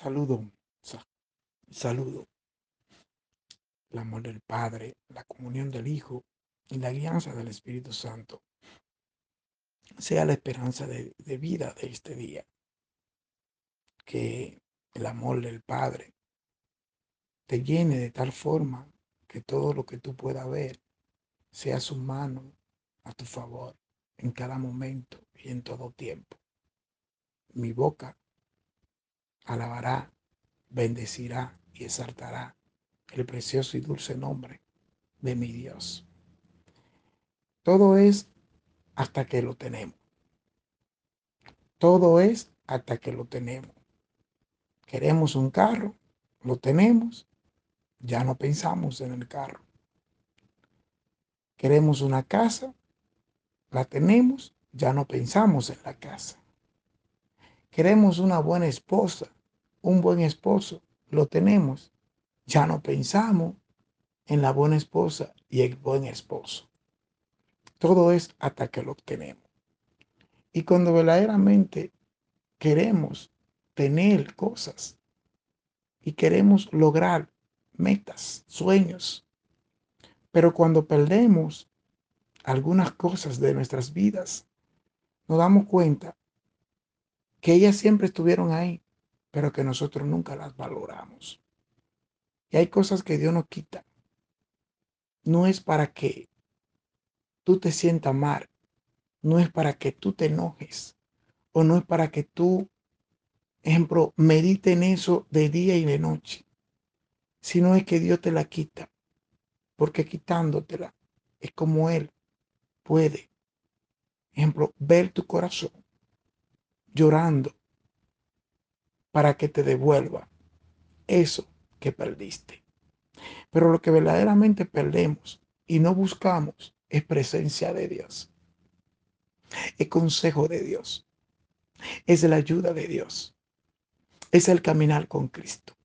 Saludo, sa- saludo. El amor del Padre, la comunión del Hijo y la guianza del Espíritu Santo sea la esperanza de, de vida de este día. Que el amor del Padre te llene de tal forma que todo lo que tú puedas ver sea su mano a tu favor en cada momento y en todo tiempo. Mi boca alabará, bendecirá y exaltará el precioso y dulce nombre de mi Dios. Todo es hasta que lo tenemos. Todo es hasta que lo tenemos. Queremos un carro, lo tenemos, ya no pensamos en el carro. Queremos una casa, la tenemos, ya no pensamos en la casa. Queremos una buena esposa, un buen esposo, lo tenemos, ya no pensamos en la buena esposa y el buen esposo. Todo es hasta que lo obtenemos. Y cuando verdaderamente queremos tener cosas y queremos lograr metas, sueños, pero cuando perdemos algunas cosas de nuestras vidas, nos damos cuenta que ellas siempre estuvieron ahí, pero que nosotros nunca las valoramos. Y hay cosas que Dios nos quita. No es para que tú te sientas mal, no es para que tú te enojes, o no es para que tú, ejemplo, medite en eso de día y de noche, sino es que Dios te la quita, porque quitándotela es como Él puede, ejemplo, ver tu corazón llorando para que te devuelva eso que perdiste. Pero lo que verdaderamente perdemos y no buscamos es presencia de Dios, es consejo de Dios, es la ayuda de Dios, es el caminar con Cristo.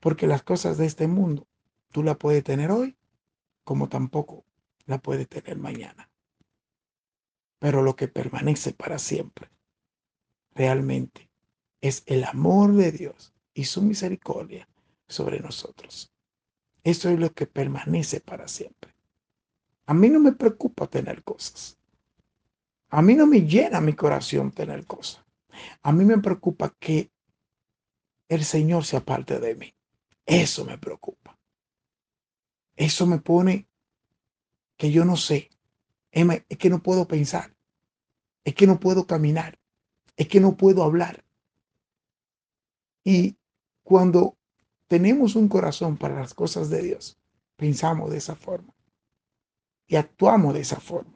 Porque las cosas de este mundo tú las puedes tener hoy como tampoco la puedes tener mañana. Pero lo que permanece para siempre realmente es el amor de Dios y su misericordia sobre nosotros. Eso es lo que permanece para siempre. A mí no me preocupa tener cosas. A mí no me llena mi corazón tener cosas. A mí me preocupa que el Señor sea parte de mí. Eso me preocupa. Eso me pone que yo no sé. Es que no puedo pensar. Es que no puedo caminar. Es que no puedo hablar. Y cuando tenemos un corazón para las cosas de Dios, pensamos de esa forma y actuamos de esa forma.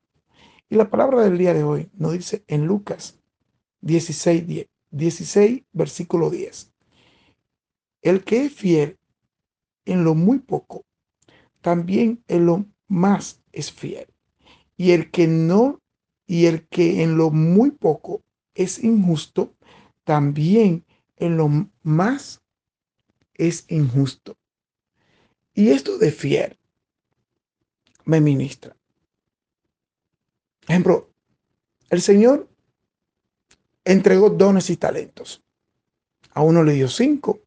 Y la palabra del día de hoy nos dice en Lucas 16, 10, 16 versículo 10. El que es fiel en lo muy poco, también en lo más es fiel. Y el que no, y el que en lo muy poco es injusto, también en lo más es injusto. Y esto de fiel me ministra. Ejemplo, el Señor entregó dones y talentos. A uno le dio cinco,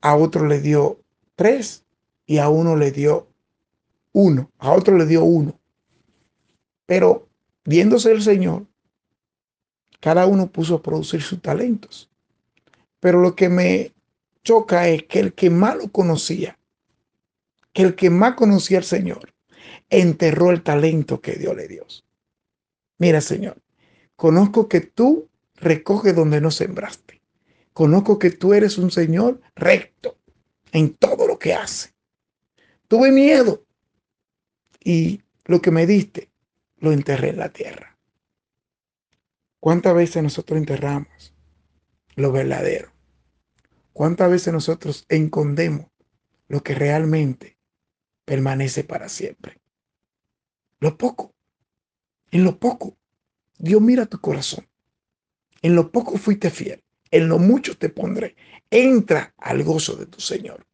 a otro le dio tres y a uno le dio uno, a otro le dio uno. Pero viéndose el Señor, cada uno puso a producir sus talentos. Pero lo que me choca es que el que más lo conocía, que el que más conocía al Señor, enterró el talento que Dios. Mira, Señor, conozco que tú recoges donde no sembraste. Conozco que tú eres un Señor recto en todo lo que hace. Tuve miedo y lo que me diste lo enterré en la tierra. ¿Cuántas veces nosotros enterramos lo verdadero? ¿Cuántas veces nosotros escondemos lo que realmente permanece para siempre? Lo poco. En lo poco. Dios mira tu corazón. En lo poco fuiste fiel. En lo mucho te pondré. Entra al gozo de tu Señor.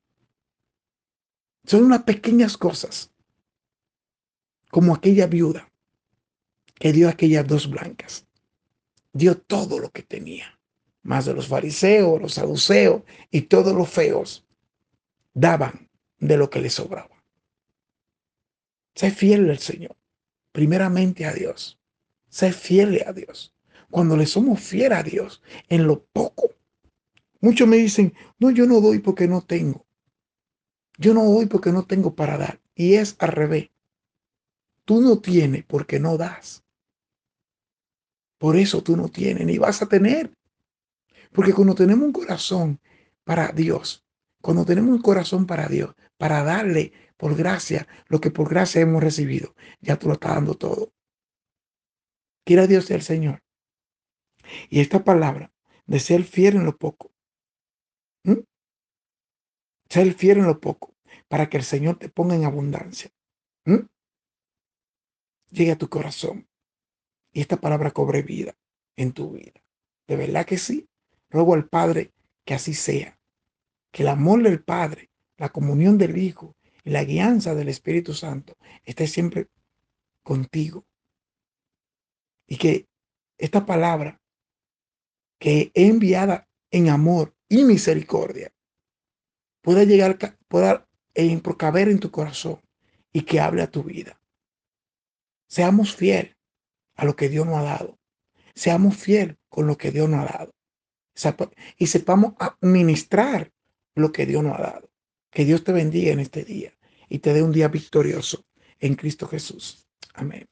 Son unas pequeñas cosas. Como aquella viuda que dio aquellas dos blancas. Dio todo lo que tenía. Más de los fariseos, los saduceos y todos los feos daban de lo que les sobraba. Sé fiel al Señor, primeramente a Dios. Sé fiel a Dios. Cuando le somos fieles a Dios en lo poco, muchos me dicen, no, yo no doy porque no tengo. Yo no doy porque no tengo para dar. Y es al revés. Tú no tienes porque no das. Por eso tú no tienes ni vas a tener. Porque cuando tenemos un corazón para Dios, cuando tenemos un corazón para Dios, para darle por gracia lo que por gracia hemos recibido, ya tú lo estás dando todo. Quiera Dios el Señor. Y esta palabra de ser fiel en lo poco, ser fiel en lo poco, para que el Señor te ponga en abundancia. Llegue a tu corazón y esta palabra cobre vida en tu vida. De verdad que sí. Ruego al Padre que así sea. Que el amor del Padre, la comunión del Hijo y la guianza del Espíritu Santo esté siempre contigo. Y que esta palabra que he enviada en amor y misericordia pueda llegar, pueda caber en tu corazón y que hable a tu vida. Seamos fiel a lo que Dios nos ha dado. Seamos fiel con lo que Dios nos ha dado. Y sepamos administrar lo que Dios nos ha dado. Que Dios te bendiga en este día y te dé un día victorioso en Cristo Jesús. Amén.